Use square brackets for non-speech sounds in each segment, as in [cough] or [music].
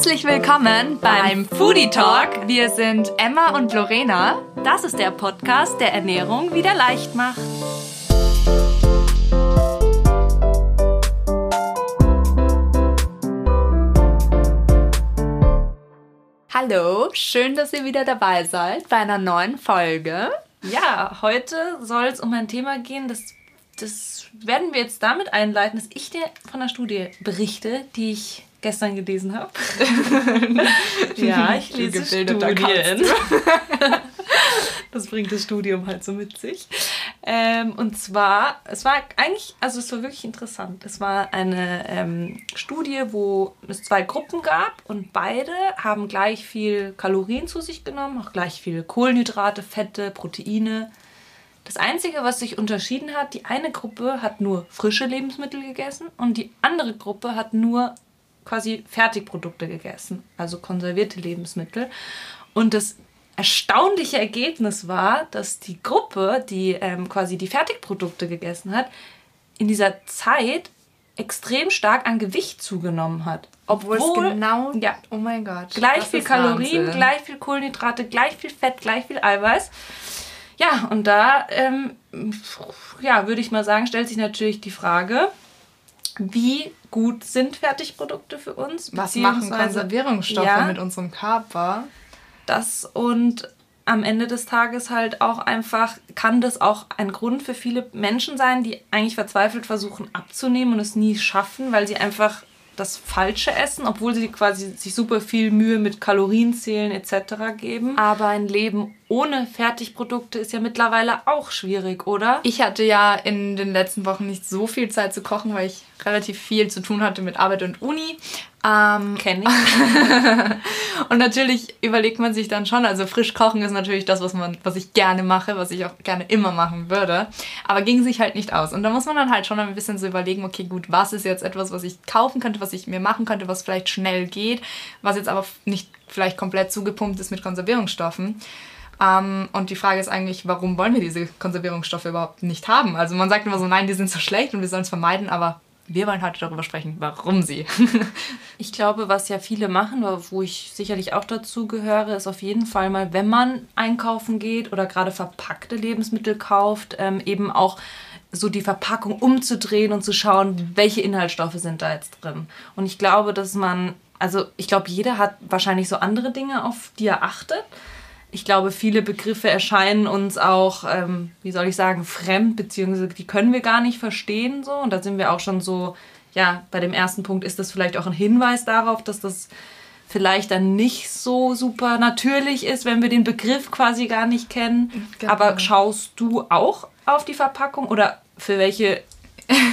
Herzlich willkommen beim Foodie Talk. Wir sind Emma und Lorena. Das ist der Podcast, der Ernährung wieder leicht macht. Hallo, schön, dass ihr wieder dabei seid bei einer neuen Folge. Ja, heute soll es um ein Thema gehen, das, das werden wir jetzt damit einleiten, dass ich dir von einer Studie berichte, die ich gestern gelesen habe. [laughs] [laughs] ja, ich lese Studien. [laughs] das bringt das Studium halt so mit sich. Ähm, und zwar, es war eigentlich, also es war wirklich interessant. Es war eine ähm, Studie, wo es zwei Gruppen gab und beide haben gleich viel Kalorien zu sich genommen, auch gleich viel Kohlenhydrate, Fette, Proteine. Das Einzige, was sich unterschieden hat, die eine Gruppe hat nur frische Lebensmittel gegessen und die andere Gruppe hat nur quasi Fertigprodukte gegessen, also konservierte Lebensmittel. Und das erstaunliche Ergebnis war, dass die Gruppe, die ähm, quasi die Fertigprodukte gegessen hat, in dieser Zeit extrem stark an Gewicht zugenommen hat. Obwohl, Obwohl es genau, ja, oh mein Gott, gleich viel Kalorien, Wahnsinn. gleich viel Kohlenhydrate, gleich viel Fett, gleich viel Eiweiß. Ja, und da, ähm, ja, würde ich mal sagen, stellt sich natürlich die Frage, wie gut sind Fertigprodukte für uns? Was machen Konservierungsstoffe ja, mit unserem Körper? Das und am Ende des Tages halt auch einfach, kann das auch ein Grund für viele Menschen sein, die eigentlich verzweifelt versuchen abzunehmen und es nie schaffen, weil sie einfach das Falsche essen, obwohl sie quasi sich super viel Mühe mit Kalorienzählen etc. geben. Aber ein Leben ohne Fertigprodukte ist ja mittlerweile auch schwierig, oder? Ich hatte ja in den letzten Wochen nicht so viel Zeit zu kochen, weil ich relativ viel zu tun hatte mit Arbeit und Uni. Ähm, Kenne [laughs] ich. und natürlich überlegt man sich dann schon, also frisch kochen ist natürlich das, was man, was ich gerne mache, was ich auch gerne immer machen würde. Aber ging sich halt nicht aus. Und da muss man dann halt schon ein bisschen so überlegen, okay, gut, was ist jetzt etwas, was ich kaufen könnte, was ich mir machen könnte, was vielleicht schnell geht, was jetzt aber nicht vielleicht komplett zugepumpt ist mit Konservierungsstoffen. Um, ähm, und die Frage ist eigentlich, warum wollen wir diese Konservierungsstoffe überhaupt nicht haben? Also man sagt immer so, nein, die sind so schlecht und wir sollen es vermeiden, aber wir wollen heute darüber sprechen, warum sie. [laughs] ich glaube, was ja viele machen, wo ich sicherlich auch dazu gehöre, ist auf jeden Fall mal, wenn man einkaufen geht oder gerade verpackte Lebensmittel kauft, ähm, eben auch so die Verpackung umzudrehen und zu schauen, welche Inhaltsstoffe sind da jetzt drin. Und ich glaube, dass man, also ich glaube, jeder hat wahrscheinlich so andere Dinge, auf die er achtet ich glaube, viele Begriffe erscheinen uns auch, ähm, wie soll ich sagen, fremd, beziehungsweise die können wir gar nicht verstehen so. Und da sind wir auch schon so, ja, bei dem ersten Punkt ist das vielleicht auch ein Hinweis darauf, dass das vielleicht dann nicht so super natürlich ist, wenn wir den Begriff quasi gar nicht kennen. Genau. Aber schaust du auch auf die Verpackung oder für welche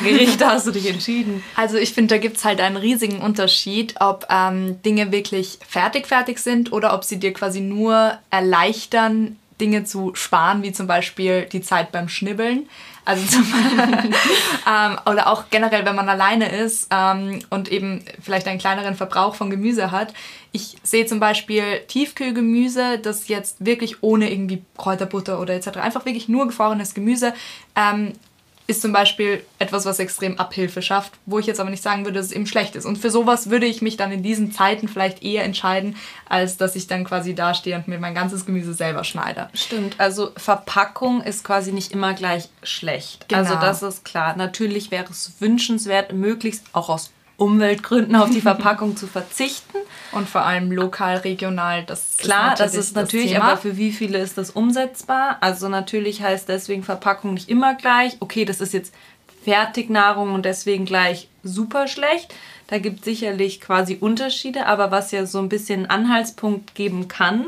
Gerichte [laughs] hast du dich entschieden? Also ich finde, da gibt es halt einen riesigen Unterschied, ob ähm, Dinge wirklich fertig fertig sind oder ob sie dir quasi nur erleichtern, Dinge zu sparen, wie zum Beispiel die Zeit beim Schnibbeln. Also zum [laughs] ähm, oder auch generell, wenn man alleine ist ähm, und eben vielleicht einen kleineren Verbrauch von Gemüse hat. Ich sehe zum Beispiel Tiefkühlgemüse, das jetzt wirklich ohne irgendwie Kräuterbutter oder etc. einfach wirklich nur gefrorenes Gemüse ähm, ist zum Beispiel etwas, was extrem Abhilfe schafft, wo ich jetzt aber nicht sagen würde, dass es eben schlecht ist. Und für sowas würde ich mich dann in diesen Zeiten vielleicht eher entscheiden, als dass ich dann quasi dastehe und mir mein ganzes Gemüse selber schneide. Stimmt, also Verpackung ist quasi nicht immer gleich schlecht. Genau. Also das ist klar. Natürlich wäre es wünschenswert, möglichst auch aus Umweltgründen auf die Verpackung zu verzichten. Und vor allem lokal, regional, das Klar, ist das ist natürlich, das aber für wie viele ist das umsetzbar? Also natürlich heißt deswegen Verpackung nicht immer gleich, okay, das ist jetzt Fertignahrung und deswegen gleich super schlecht. Da gibt es sicherlich quasi Unterschiede, aber was ja so ein bisschen Anhaltspunkt geben kann,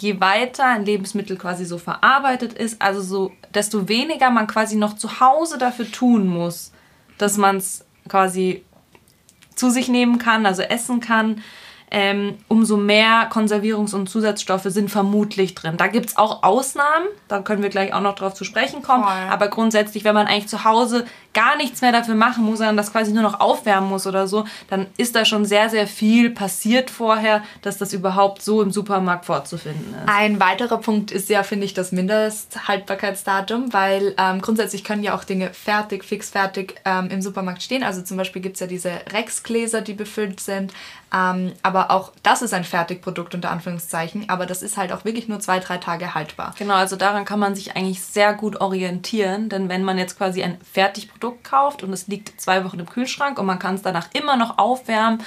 je weiter ein Lebensmittel quasi so verarbeitet ist, also so, desto weniger man quasi noch zu Hause dafür tun muss, dass man es quasi zu sich nehmen kann, also essen kann, ähm, umso mehr Konservierungs- und Zusatzstoffe sind vermutlich drin. Da gibt es auch Ausnahmen, da können wir gleich auch noch drauf zu sprechen kommen. Voll. Aber grundsätzlich, wenn man eigentlich zu Hause gar nichts mehr dafür machen muss, sondern das quasi nur noch aufwärmen muss oder so, dann ist da schon sehr, sehr viel passiert vorher, dass das überhaupt so im Supermarkt vorzufinden ist. Ein weiterer Punkt ist ja, finde ich, das Mindesthaltbarkeitsdatum, weil ähm, grundsätzlich können ja auch Dinge fertig, fix fertig ähm, im Supermarkt stehen. Also zum Beispiel gibt es ja diese Rex-Gläser, die befüllt sind. Ähm, aber auch das ist ein Fertigprodukt unter Anführungszeichen, aber das ist halt auch wirklich nur zwei, drei Tage haltbar. Genau, also daran kann man sich eigentlich sehr gut orientieren, denn wenn man jetzt quasi ein Fertigprodukt kauft und es liegt zwei Wochen im Kühlschrank und man kann es danach immer noch aufwärmen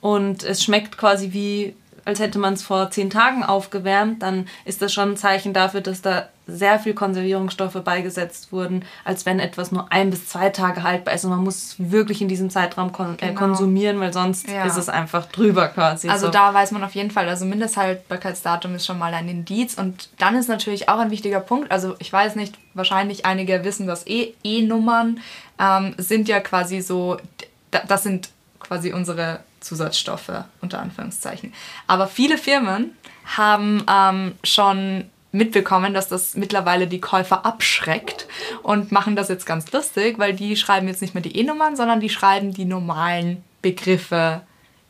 und es schmeckt quasi wie als hätte man es vor zehn Tagen aufgewärmt, dann ist das schon ein Zeichen dafür, dass da sehr viel Konservierungsstoffe beigesetzt wurden, als wenn etwas nur ein bis zwei Tage haltbar ist. Und man muss wirklich in diesem Zeitraum kon äh, genau. äh, konsumieren, weil sonst ja. ist es einfach drüber quasi. Also so. da weiß man auf jeden Fall, also Mindesthaltbarkeitsdatum ist schon mal ein Indiz. Und dann ist natürlich auch ein wichtiger Punkt, also ich weiß nicht, wahrscheinlich einige wissen das eh, E-Nummern ähm, sind ja quasi so, das sind quasi unsere Zusatzstoffe unter Anführungszeichen. Aber viele Firmen haben ähm, schon mitbekommen, dass das mittlerweile die Käufer abschreckt und machen das jetzt ganz lustig, weil die schreiben jetzt nicht mehr die E-Nummern, sondern die schreiben die normalen Begriffe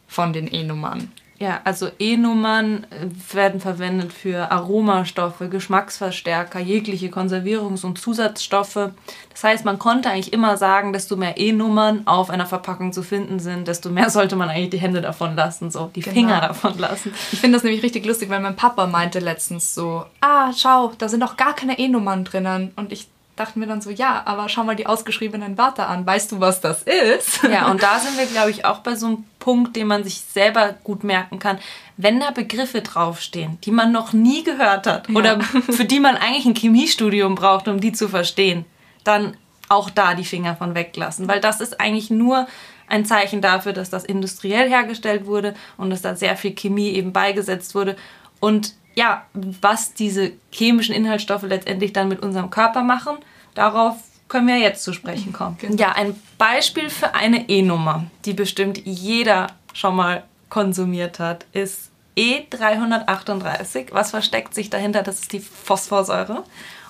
von den E-Nummern. Ja, also E-Nummern äh, werden verwendet für Aromastoffe, Geschmacksverstärker, jegliche Konservierungs- und Zusatzstoffe. Das heißt, man konnte eigentlich immer sagen, desto mehr E-Nummern auf einer Verpackung zu finden sind, desto mehr [laughs] sollte man eigentlich die Hände davon lassen, so die genau. Finger davon lassen. Ich finde das nämlich richtig lustig, weil mein Papa meinte letztens so, ah, schau, da sind doch gar keine E-Nummern drinnen. Und ich dachten wir dann so, ja, aber schau mal die ausgeschriebenen Wörter an. Weißt du, was das ist? Ja, und da sind wir, glaube ich, auch bei so einem Punkt, den man sich selber gut merken kann. Wenn da Begriffe draufstehen, die man noch nie gehört hat ja. oder für die man eigentlich ein Chemiestudium braucht, um die zu verstehen, dann auch da die Finger von weglassen. Weil das ist eigentlich nur ein Zeichen dafür, dass das industriell hergestellt wurde und dass da sehr viel Chemie eben beigesetzt wurde. Und ja, was diese chemischen Inhaltsstoffe letztendlich dann mit unserem Körper machen, darauf können wir jetzt zu sprechen kommen. Genau. Ja, ein Beispiel für eine E-Nummer, die bestimmt jeder schon mal konsumiert hat, ist E338. Was versteckt sich dahinter? Das ist die Phosphorsäure.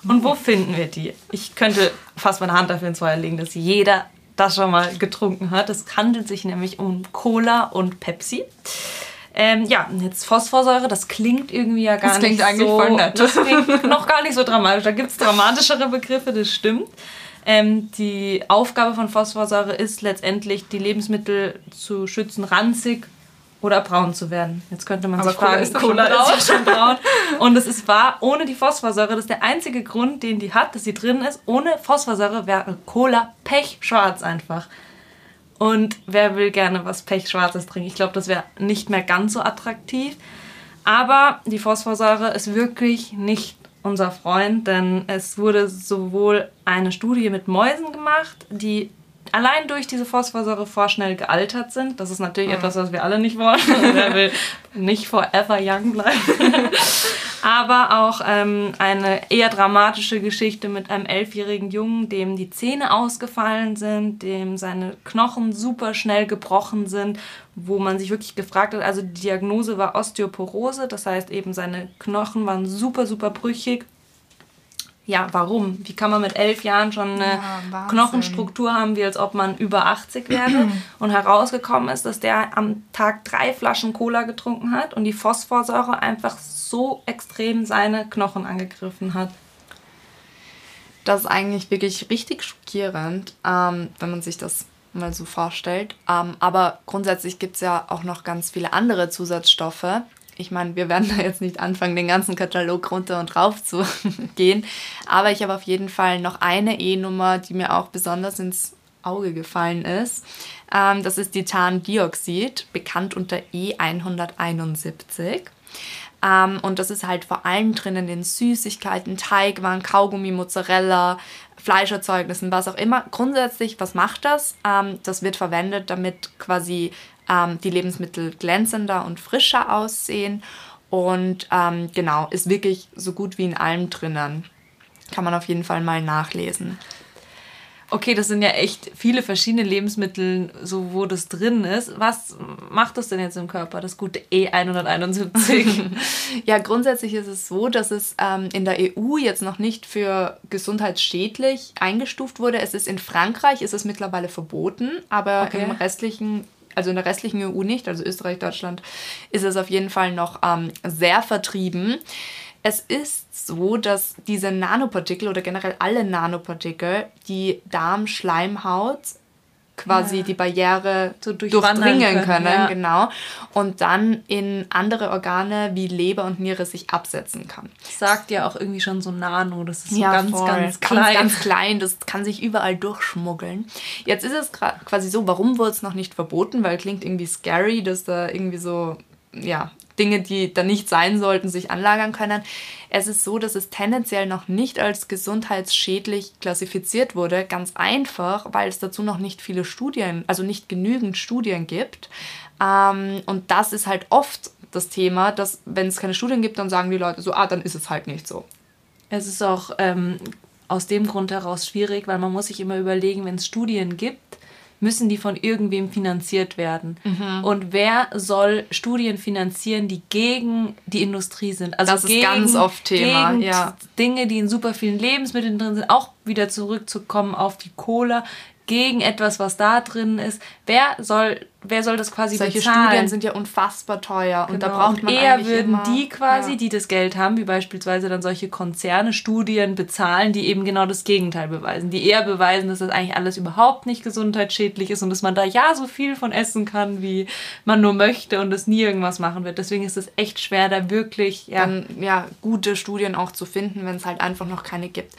Und wo finden wir die? Ich könnte fast meine Hand dafür ins Feuer legen, dass jeder das schon mal getrunken hat. Es handelt sich nämlich um Cola und Pepsi. Ähm, ja, jetzt Phosphorsäure, das klingt irgendwie ja gar das nicht so... Das klingt eigentlich voll nett. Das klingt noch gar nicht so dramatisch. Da gibt es dramatischere Begriffe, das stimmt. Ähm, die Aufgabe von Phosphorsäure ist letztendlich, die Lebensmittel zu schützen, ranzig oder braun zu werden. Jetzt könnte man Aber sich fragen, ist Cola ist schon braun. Und es ist wahr, ohne die Phosphorsäure, das ist der einzige Grund, den die hat, dass sie drin ist. Ohne Phosphorsäure wäre Cola pechschwarz einfach. Und wer will gerne was Pechschwarzes trinken? Ich glaube, das wäre nicht mehr ganz so attraktiv. Aber die Phosphorsäure ist wirklich nicht unser Freund, denn es wurde sowohl eine Studie mit Mäusen gemacht, die allein durch diese Phosphorsäure vorschnell gealtert sind. Das ist natürlich mhm. etwas, was wir alle nicht wollen. [laughs] Wer will nicht forever young bleiben? [laughs] Aber auch ähm, eine eher dramatische Geschichte mit einem elfjährigen Jungen, dem die Zähne ausgefallen sind, dem seine Knochen super schnell gebrochen sind, wo man sich wirklich gefragt hat, also die Diagnose war Osteoporose, das heißt eben seine Knochen waren super, super brüchig ja, warum? Wie kann man mit elf Jahren schon eine ja, Knochenstruktur haben, wie als ob man über 80 wäre? [clears throat] und herausgekommen ist, dass der am Tag drei Flaschen Cola getrunken hat und die Phosphorsäure einfach so extrem seine Knochen angegriffen hat. Das ist eigentlich wirklich richtig schockierend, ähm, wenn man sich das mal so vorstellt. Ähm, aber grundsätzlich gibt es ja auch noch ganz viele andere Zusatzstoffe, ich meine, wir werden [laughs] da jetzt nicht anfangen, den ganzen Katalog runter und rauf zu [laughs] gehen. Aber ich habe auf jeden Fall noch eine E-Nummer, die mir auch besonders ins Auge gefallen ist. Ähm, das ist Titandioxid, bekannt unter E171. Ähm, und das ist halt vor allem drinnen in Süßigkeiten, Teigwaren, Kaugummi, Mozzarella, Fleischerzeugnissen, was auch immer. Grundsätzlich, was macht das? Ähm, das wird verwendet, damit quasi ähm, die Lebensmittel glänzender und frischer aussehen. Und ähm, genau, ist wirklich so gut wie in allem drinnen. Kann man auf jeden Fall mal nachlesen. Okay, das sind ja echt viele verschiedene Lebensmittel, so wo das drin ist. Was macht das denn jetzt im Körper, das gute E171? [laughs] ja, grundsätzlich ist es so, dass es ähm, in der EU jetzt noch nicht für gesundheitsschädlich eingestuft wurde. Es ist in Frankreich, ist es mittlerweile verboten, aber okay. im restlichen also in der restlichen EU nicht, also Österreich, Deutschland, ist es auf jeden Fall noch ähm, sehr vertrieben. Es ist so, dass diese Nanopartikel oder generell alle Nanopartikel die Darmschleimhaut quasi ja. die Barriere so durchdringen können, können ja. genau. Und dann in andere Organe wie Leber und Niere sich absetzen kann. sagt ja auch irgendwie schon so Nano, das ist so ja, ganz, voll. ganz klein. Ganz, ganz klein, das kann sich überall durchschmuggeln. Jetzt ist es quasi so, warum wurde es noch nicht verboten? Weil klingt irgendwie scary, dass da irgendwie so ja, Dinge, die da nicht sein sollten, sich anlagern können. Es ist so, dass es tendenziell noch nicht als gesundheitsschädlich klassifiziert wurde, ganz einfach, weil es dazu noch nicht viele Studien, also nicht genügend Studien gibt. Ähm, und das ist halt oft das Thema, dass wenn es keine Studien gibt, dann sagen die Leute so, ah, dann ist es halt nicht so. Es ist auch ähm, aus dem Grund heraus schwierig, weil man muss sich immer überlegen, wenn es Studien gibt, müssen die von irgendwem finanziert werden. Mhm. Und wer soll Studien finanzieren, die gegen die Industrie sind? Also das ist ganz oft Thema. Gegen ja. Dinge, die in super vielen Lebensmitteln drin sind, auch wieder zurückzukommen auf die Cola gegen etwas, was da drin ist. Wer soll, wer soll das quasi Solche bezahlen? Studien sind ja unfassbar teuer und genau. da braucht man und eher würden immer, die quasi, ja. die das Geld haben, wie beispielsweise dann solche Konzerne Studien bezahlen, die eben genau das Gegenteil beweisen, die eher beweisen, dass das eigentlich alles überhaupt nicht gesundheitsschädlich ist und dass man da ja so viel von essen kann, wie man nur möchte und es nie irgendwas machen wird. Deswegen ist es echt schwer, da wirklich ja, dann, ja gute Studien auch zu finden, wenn es halt einfach noch keine gibt.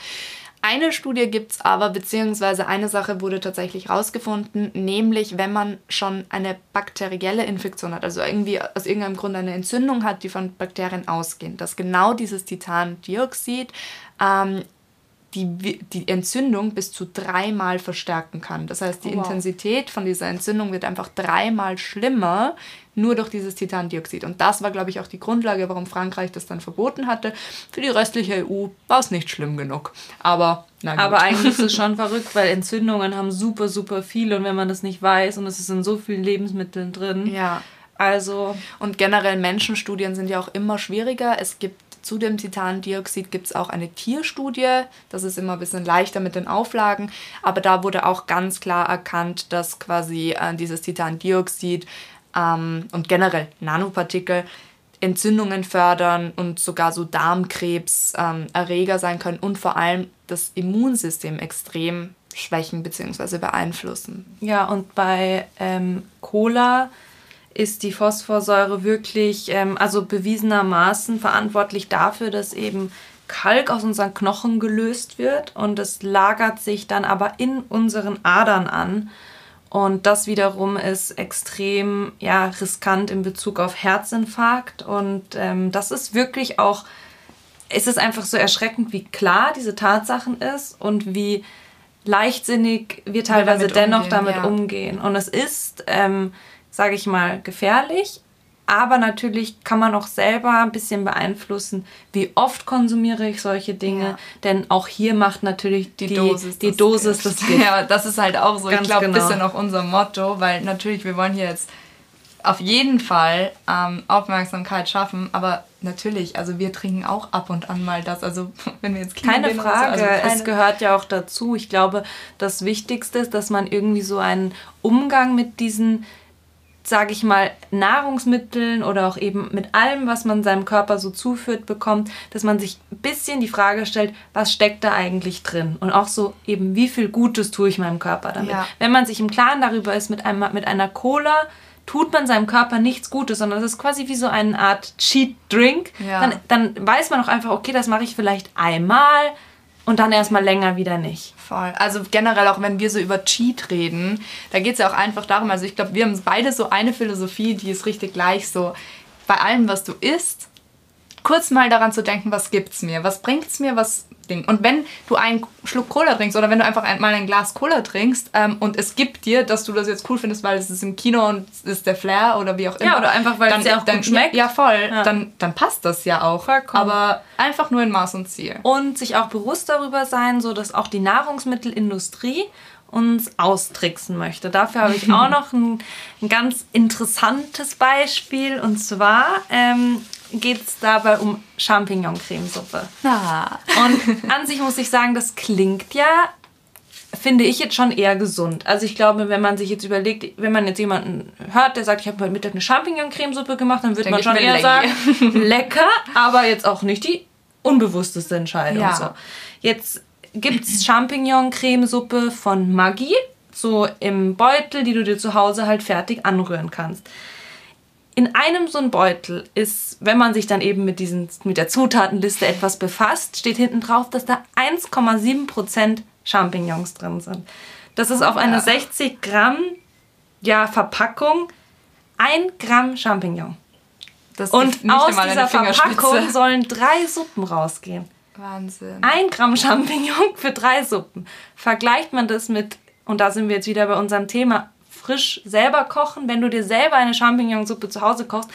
Eine Studie gibt es aber, beziehungsweise eine Sache wurde tatsächlich rausgefunden, nämlich wenn man schon eine bakterielle Infektion hat, also irgendwie aus irgendeinem Grund eine Entzündung hat, die von Bakterien ausgehen, dass genau dieses Titandioxid ähm, die, die Entzündung bis zu dreimal verstärken kann. Das heißt, die oh, wow. Intensität von dieser Entzündung wird einfach dreimal schlimmer, nur durch dieses Titandioxid. Und das war, glaube ich, auch die Grundlage, warum Frankreich das dann verboten hatte. Für die restliche EU war es nicht schlimm genug. Aber. Aber eigentlich ist es [laughs] schon verrückt, weil Entzündungen haben super, super viele und wenn man das nicht weiß und es ist in so vielen Lebensmitteln drin. Ja. Also. Und generell Menschenstudien sind ja auch immer schwieriger. Es gibt zu dem Titandioxid gibt es auch eine Tierstudie. Das ist immer ein bisschen leichter mit den Auflagen. Aber da wurde auch ganz klar erkannt, dass quasi äh, dieses Titandioxid ähm, und generell Nanopartikel Entzündungen fördern und sogar so Darmkrebs ähm, sein können und vor allem das Immunsystem extrem schwächen bzw. beeinflussen. Ja, und bei ähm, Cola ist die Phosphorsäure wirklich, ähm, also bewiesenermaßen verantwortlich dafür, dass eben Kalk aus unseren Knochen gelöst wird und es lagert sich dann aber in unseren Adern an. Und das wiederum ist extrem ja, riskant in Bezug auf Herzinfarkt. Und ähm, das ist wirklich auch, es ist einfach so erschreckend, wie klar diese Tatsachen ist und wie leichtsinnig wir teilweise damit dennoch umgehen, damit ja. umgehen. Und es ist ähm, sage ich mal, gefährlich. Aber natürlich kann man auch selber ein bisschen beeinflussen, wie oft konsumiere ich solche Dinge. Ja. Denn auch hier macht natürlich die, die Dosis, die das, Dosis das Gift. Ja, das ist halt auch so. Ganz ich glaube, genau. ein bisschen auch unser Motto, weil natürlich, wir wollen hier jetzt auf jeden Fall ähm, Aufmerksamkeit schaffen, aber natürlich, also wir trinken auch ab und an mal das. Also [laughs] wenn wir jetzt keine Frage, so, also keine es gehört ja auch dazu. Ich glaube, das Wichtigste ist, dass man irgendwie so einen Umgang mit diesen sage ich mal, Nahrungsmitteln oder auch eben mit allem, was man seinem Körper so zuführt bekommt, dass man sich ein bisschen die Frage stellt, was steckt da eigentlich drin? Und auch so eben, wie viel Gutes tue ich meinem Körper damit? Ja. Wenn man sich im Klaren darüber ist, mit, einem, mit einer Cola tut man seinem Körper nichts Gutes, sondern es ist quasi wie so eine Art Cheat Drink, ja. dann, dann weiß man auch einfach, okay, das mache ich vielleicht einmal, und dann erstmal länger wieder nicht. Voll. Also generell auch wenn wir so über Cheat reden, da geht es ja auch einfach darum, also ich glaube, wir haben beide so eine Philosophie, die ist richtig gleich so, bei allem, was du isst, kurz mal daran zu denken, was gibt's mir, was bringt's mir, was Ding. Und wenn du einen Schluck Cola trinkst oder wenn du einfach mal ein Glas Cola trinkst ähm, und es gibt dir, dass du das jetzt cool findest, weil es ist im Kino und es ist der Flair oder wie auch immer. Ja, oder einfach weil dann, es ja auch dann, gut schmeckt. Ja, voll. Ja. Dann, dann passt das ja auch. Vollkommen. Aber einfach nur in Maß und Ziel. Und sich auch bewusst darüber sein, so dass auch die Nahrungsmittelindustrie uns austricksen möchte. Dafür habe ich auch [laughs] noch ein, ein ganz interessantes Beispiel. Und zwar ähm, geht es dabei um Champignon-Cremesuppe. Ah. Und an sich muss ich sagen, das klingt ja, finde ich jetzt schon eher gesund. Also ich glaube, wenn man sich jetzt überlegt, wenn man jetzt jemanden hört, der sagt, ich habe heute Mittag eine Champignon-Cremesuppe gemacht, dann würde man schon eher sagen, lecker, aber jetzt auch nicht die unbewussteste Entscheidung. Ja. So. Jetzt gibt es Champignon-Cremesuppe von Maggi so im Beutel, die du dir zu Hause halt fertig anrühren kannst. In einem so ein Beutel ist, wenn man sich dann eben mit, diesen, mit der Zutatenliste etwas befasst, steht hinten drauf, dass da 1,7% Champignons drin sind. Das ist auf eine 60 Gramm ja, Verpackung 1 Gramm Champignon. Und aus dieser Verpackung sollen drei Suppen rausgehen. Wahnsinn. Ein Gramm Champignon für drei Suppen. Vergleicht man das mit, und da sind wir jetzt wieder bei unserem Thema, frisch selber kochen. Wenn du dir selber eine Champignonsuppe zu Hause kochst,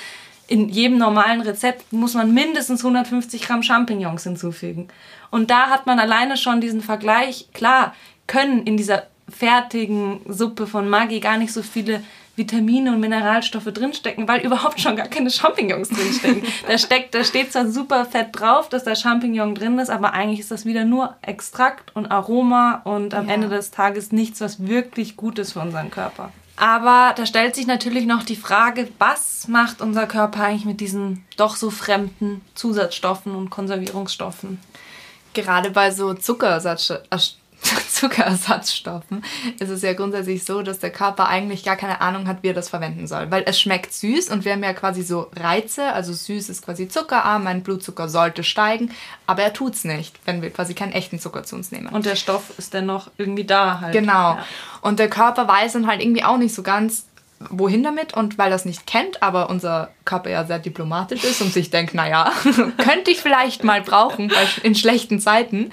in jedem normalen Rezept muss man mindestens 150 Gramm Champignons hinzufügen. Und da hat man alleine schon diesen Vergleich. Klar, können in dieser fertigen Suppe von Maggi gar nicht so viele Vitamine und Mineralstoffe drinstecken, weil überhaupt schon gar keine Champignons drinstecken. [laughs] da, steckt, da steht zwar super fett drauf, dass da Champignon drin ist, aber eigentlich ist das wieder nur Extrakt und Aroma und am ja. Ende des Tages nichts, was wirklich gut ist für unseren Körper. Aber da stellt sich natürlich noch die Frage, was macht unser Körper eigentlich mit diesen doch so fremden Zusatzstoffen und Konservierungsstoffen? Gerade bei so Zuckerersatzstoffen [laughs] Zuckerersatzstoffen ist es ja grundsätzlich so, dass der Körper eigentlich gar keine Ahnung hat, wie er das verwenden soll. Weil es schmeckt süß und wir haben ja quasi so Reize, also süß ist quasi zuckerarm, mein Blutzucker sollte steigen, aber er tut es nicht, wenn wir quasi keinen echten Zucker zu uns nehmen. Und der Stoff ist dennoch irgendwie da halt. Genau. Ja. Und der Körper weiß dann halt irgendwie auch nicht so ganz, wohin damit und weil es nicht kennt, aber unser Körper ja sehr diplomatisch ist und sich denkt, naja, [laughs] könnte ich vielleicht mal brauchen in schlechten Zeiten,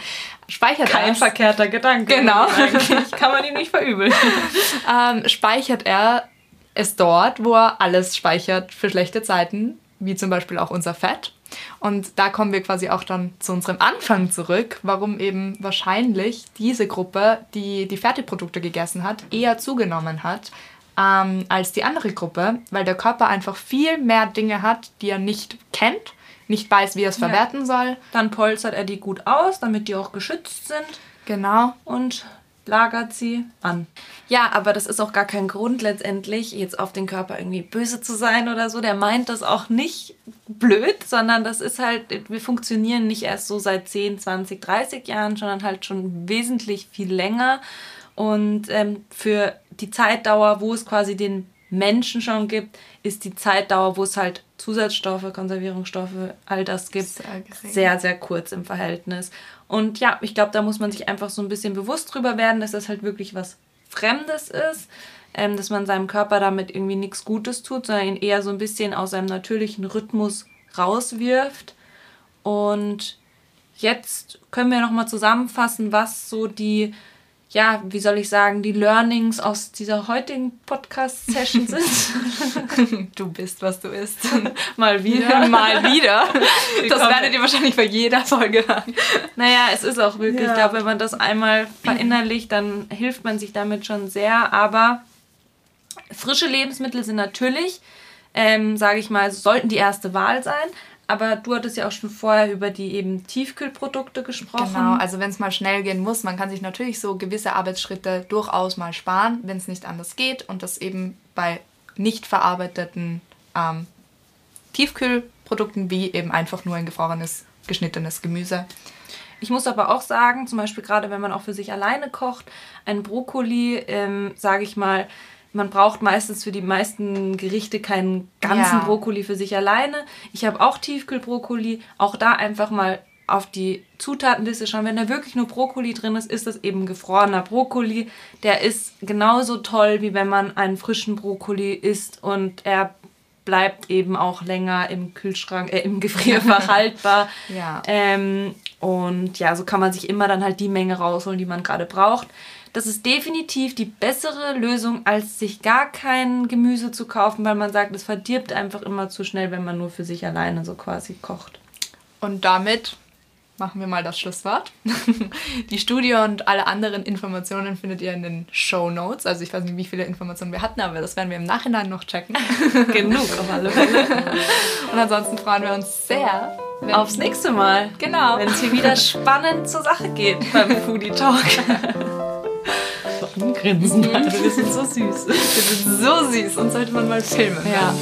speichert Kein er. Kein verkehrter Gedanke. Genau. Kann man ihn nicht verübeln. [laughs] ähm, speichert er es dort, wo er alles speichert für schlechte Zeiten, wie zum Beispiel auch unser Fett. Und da kommen wir quasi auch dann zu unserem Anfang zurück, warum eben wahrscheinlich diese Gruppe, die die Fertigprodukte gegessen hat, eher zugenommen hat ähm, als die andere Gruppe, weil der Körper einfach viel mehr Dinge hat, die er nicht kennt nicht weiß, wie er es verwerten ja. soll. Dann polstert er die gut aus, damit die auch geschützt sind. Genau. Und lagert sie an. Ja, aber das ist auch gar kein Grund letztendlich, jetzt auf den Körper irgendwie böse zu sein oder so. Der meint das auch nicht blöd, sondern das ist halt, wir funktionieren nicht erst so seit 10, 20, 30 Jahren, sondern halt schon wesentlich viel länger. Und ähm, für die Zeitdauer, wo es quasi den Menschen schon gibt, ist die Zeitdauer, wo es halt Zusatzstoffe, Konservierungsstoffe, all das gibt, sehr, sehr, sehr kurz im Verhältnis. Und ja, ich glaube, da muss man sich einfach so ein bisschen bewusst drüber werden, dass das halt wirklich was Fremdes ist, ähm, dass man seinem Körper damit irgendwie nichts Gutes tut, sondern ihn eher so ein bisschen aus seinem natürlichen Rhythmus rauswirft. Und jetzt können wir nochmal zusammenfassen, was so die ja, wie soll ich sagen, die Learnings aus dieser heutigen Podcast-Session sind. [laughs] du bist, was du isst. [laughs] Mal [laughs] wieder. Mal wieder. Das werdet ihr wahrscheinlich bei jeder Folge hören. Naja, es ist auch wirklich, ja. ich glaube, wenn man das einmal verinnerlicht, dann hilft man sich damit schon sehr. Aber frische Lebensmittel sind natürlich, ähm, sage ich mal, sollten die erste Wahl sein. Aber du hattest ja auch schon vorher über die eben Tiefkühlprodukte gesprochen. Genau, also wenn es mal schnell gehen muss, man kann sich natürlich so gewisse Arbeitsschritte durchaus mal sparen, wenn es nicht anders geht. Und das eben bei nicht verarbeiteten ähm, Tiefkühlprodukten wie eben einfach nur ein gefrorenes, geschnittenes Gemüse. Ich muss aber auch sagen, zum Beispiel gerade wenn man auch für sich alleine kocht, ein Brokkoli, ähm, sage ich mal, man braucht meistens für die meisten Gerichte keinen ganzen ja. Brokkoli für sich alleine. Ich habe auch Tiefkühlbrokkoli. Auch da einfach mal auf die Zutatenliste schauen. Wenn da wirklich nur Brokkoli drin ist, ist das eben gefrorener Brokkoli. Der ist genauso toll, wie wenn man einen frischen Brokkoli isst und er bleibt eben auch länger im Kühlschrank, äh, im Gefrierfach [laughs] haltbar. Ja. Ähm, und ja, so kann man sich immer dann halt die Menge rausholen, die man gerade braucht. Das ist definitiv die bessere Lösung, als sich gar kein Gemüse zu kaufen, weil man sagt, es verdirbt einfach immer zu schnell, wenn man nur für sich alleine so quasi kocht. Und damit machen wir mal das Schlusswort. [laughs] Die Studie und alle anderen Informationen findet ihr in den Show Notes. Also ich weiß nicht, wie viele Informationen wir hatten, aber das werden wir im Nachhinein noch checken. [laughs] Genug auf alle Fälle. Und ansonsten freuen wir uns sehr aufs nächste Mal. Genau. Wenn es hier wieder [laughs] spannend zur Sache geht beim Foodie Talk. Grinsen. Mhm. [laughs] Wir sind so süß. Wir sind so süß und sollte man mal filmen. Ja.